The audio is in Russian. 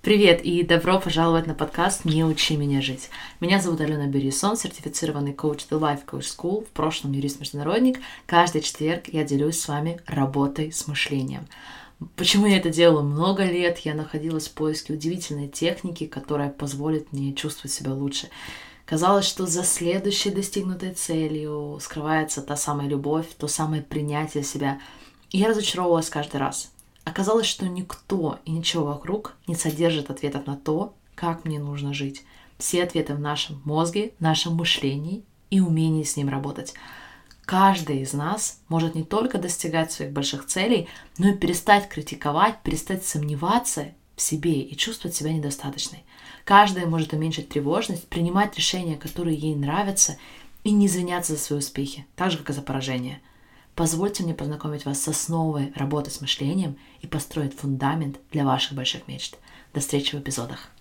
Привет и добро пожаловать на подкаст «Не учи меня жить». Меня зовут Алена Берисон, сертифицированный коуч The Life Coach School, в прошлом юрист-международник. Каждый четверг я делюсь с вами работой с мышлением. Почему я это делаю много лет? Я находилась в поиске удивительной техники, которая позволит мне чувствовать себя лучше. Казалось, что за следующей достигнутой целью скрывается та самая любовь, то самое принятие себя. И я разочаровывалась каждый раз. Оказалось, что никто и ничего вокруг не содержит ответов на то, как мне нужно жить. Все ответы в нашем мозге, нашем мышлении и умении с ним работать. Каждый из нас может не только достигать своих больших целей, но и перестать критиковать, перестать сомневаться в себе и чувствовать себя недостаточной. Каждая может уменьшить тревожность, принимать решения, которые ей нравятся, и не извиняться за свои успехи, так же, как и за поражение. Позвольте мне познакомить вас с основой работы с мышлением и построить фундамент для ваших больших мечт. До встречи в эпизодах.